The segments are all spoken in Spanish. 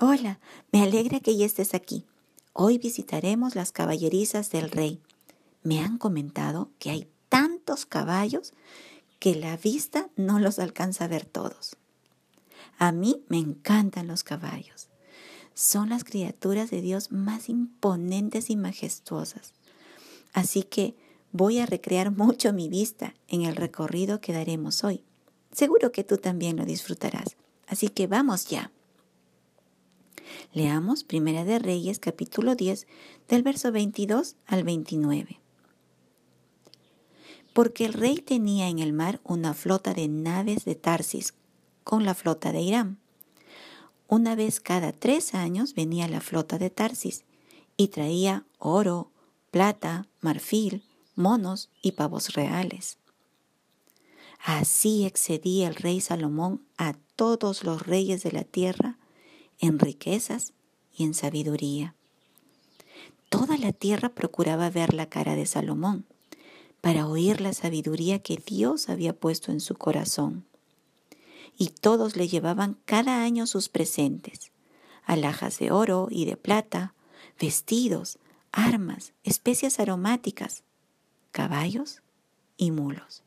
Hola, me alegra que ya estés aquí. Hoy visitaremos las caballerizas del rey. Me han comentado que hay tantos caballos que la vista no los alcanza a ver todos. A mí me encantan los caballos. Son las criaturas de Dios más imponentes y majestuosas. Así que voy a recrear mucho mi vista en el recorrido que daremos hoy. Seguro que tú también lo disfrutarás. Así que vamos ya. Leamos Primera de Reyes capítulo 10 del verso 22 al 29. Porque el rey tenía en el mar una flota de naves de Tarsis con la flota de Irán. Una vez cada tres años venía la flota de Tarsis y traía oro, plata, marfil, monos y pavos reales. Así excedía el rey Salomón a todos los reyes de la tierra en riquezas y en sabiduría. Toda la tierra procuraba ver la cara de Salomón para oír la sabiduría que Dios había puesto en su corazón. Y todos le llevaban cada año sus presentes, alhajas de oro y de plata, vestidos, armas, especias aromáticas, caballos y mulos.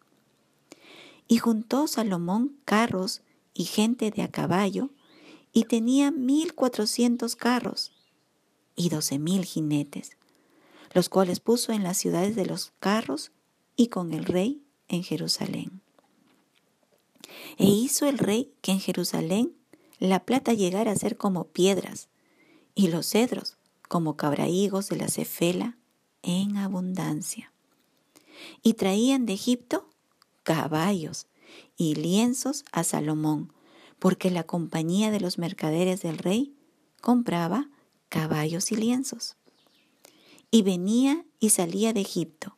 Y juntó Salomón carros y gente de a caballo, y tenía mil cuatrocientos carros y doce mil jinetes, los cuales puso en las ciudades de los carros y con el rey en Jerusalén. E hizo el rey que en Jerusalén la plata llegara a ser como piedras, y los cedros como cabrahigos de la cefela en abundancia. Y traían de Egipto caballos y lienzos a Salomón, porque la compañía de los mercaderes del rey compraba caballos y lienzos. Y venía y salía de Egipto.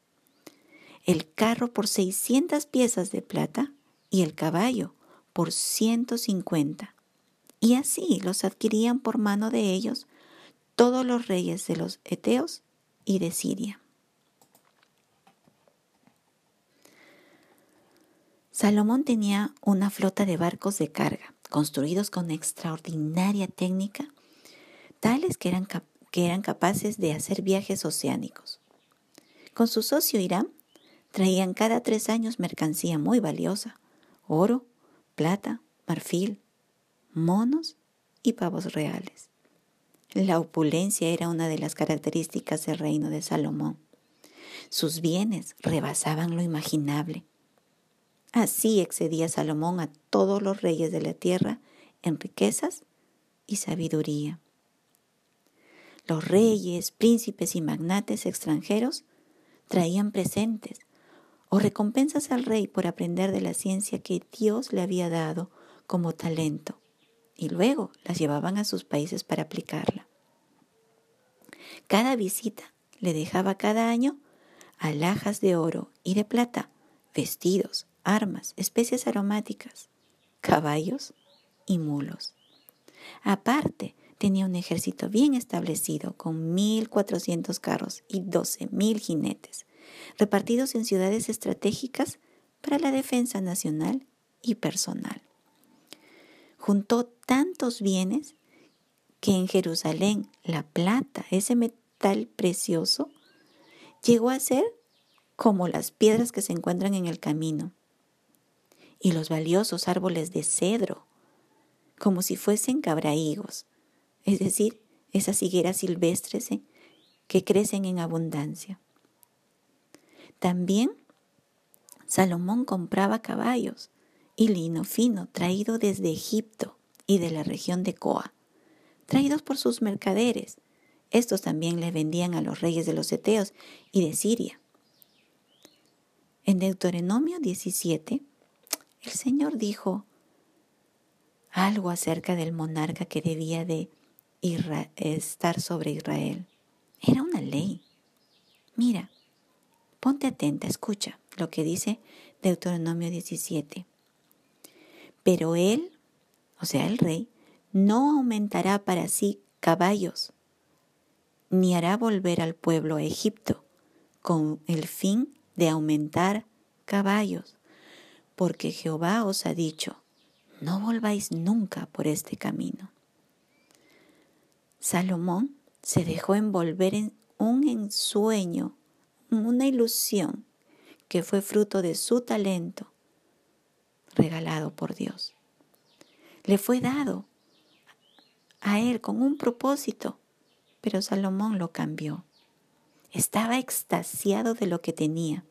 El carro por seiscientas piezas de plata y el caballo por ciento cincuenta. Y así los adquirían por mano de ellos todos los reyes de los Eteos y de Siria. Salomón tenía una flota de barcos de carga, construidos con extraordinaria técnica, tales que eran, que eran capaces de hacer viajes oceánicos. Con su socio Irán, traían cada tres años mercancía muy valiosa, oro, plata, marfil, monos y pavos reales. La opulencia era una de las características del reino de Salomón. Sus bienes rebasaban lo imaginable Así excedía Salomón a todos los reyes de la tierra en riquezas y sabiduría. Los reyes, príncipes y magnates extranjeros traían presentes o recompensas al rey por aprender de la ciencia que Dios le había dado como talento y luego las llevaban a sus países para aplicarla. Cada visita le dejaba cada año alhajas de oro y de plata, vestidos, armas, especies aromáticas, caballos y mulos. Aparte, tenía un ejército bien establecido con 1.400 carros y 12.000 jinetes, repartidos en ciudades estratégicas para la defensa nacional y personal. Juntó tantos bienes que en Jerusalén la plata, ese metal precioso, llegó a ser como las piedras que se encuentran en el camino y los valiosos árboles de cedro, como si fuesen cabrahigos, es decir, esas higueras silvestres ¿eh? que crecen en abundancia. También Salomón compraba caballos y lino fino traído desde Egipto y de la región de Coa, traídos por sus mercaderes. Estos también le vendían a los reyes de los Eteos y de Siria. En Deuteronomio 17 el Señor dijo algo acerca del monarca que debía de estar sobre Israel. Era una ley. Mira, ponte atenta, escucha lo que dice Deuteronomio 17. Pero él, o sea, el rey, no aumentará para sí caballos, ni hará volver al pueblo a Egipto con el fin de aumentar caballos porque Jehová os ha dicho, no volváis nunca por este camino. Salomón se dejó envolver en un ensueño, una ilusión que fue fruto de su talento regalado por Dios. Le fue dado a él con un propósito, pero Salomón lo cambió. Estaba extasiado de lo que tenía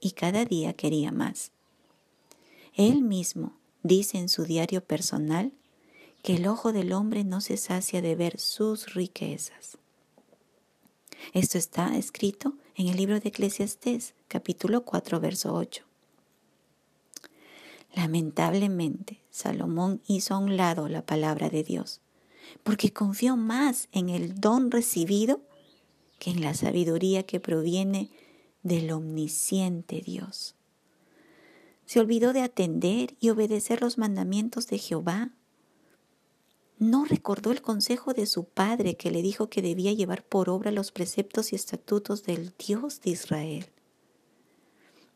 y cada día quería más. Él mismo dice en su diario personal que el ojo del hombre no se sacia de ver sus riquezas. Esto está escrito en el libro de Eclesiastés, capítulo 4, verso 8. Lamentablemente, Salomón hizo a un lado la palabra de Dios, porque confió más en el don recibido que en la sabiduría que proviene del omnisciente Dios. Se olvidó de atender y obedecer los mandamientos de Jehová. No recordó el consejo de su padre que le dijo que debía llevar por obra los preceptos y estatutos del Dios de Israel.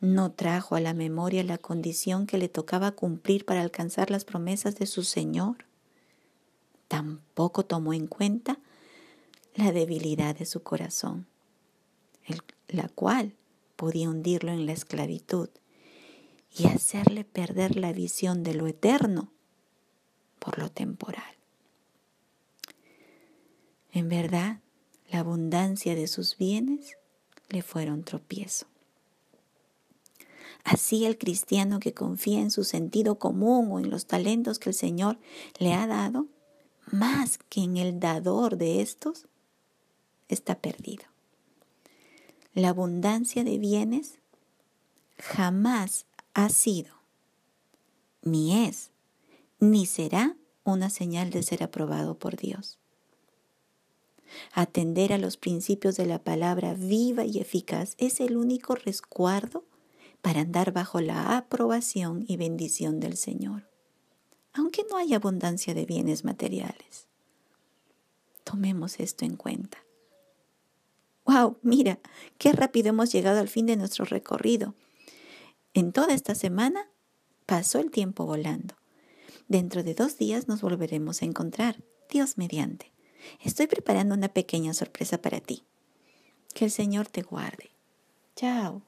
No trajo a la memoria la condición que le tocaba cumplir para alcanzar las promesas de su Señor. Tampoco tomó en cuenta la debilidad de su corazón, la cual podía hundirlo en la esclavitud y hacerle perder la visión de lo eterno por lo temporal. En verdad, la abundancia de sus bienes le fueron tropiezo. Así el cristiano que confía en su sentido común o en los talentos que el Señor le ha dado, más que en el dador de estos, está perdido. La abundancia de bienes jamás ha sido, ni es, ni será una señal de ser aprobado por Dios. Atender a los principios de la palabra viva y eficaz es el único resguardo para andar bajo la aprobación y bendición del Señor, aunque no haya abundancia de bienes materiales. Tomemos esto en cuenta. ¡Wow! Mira, qué rápido hemos llegado al fin de nuestro recorrido. En toda esta semana pasó el tiempo volando. Dentro de dos días nos volveremos a encontrar, Dios mediante. Estoy preparando una pequeña sorpresa para ti. Que el Señor te guarde. Chao.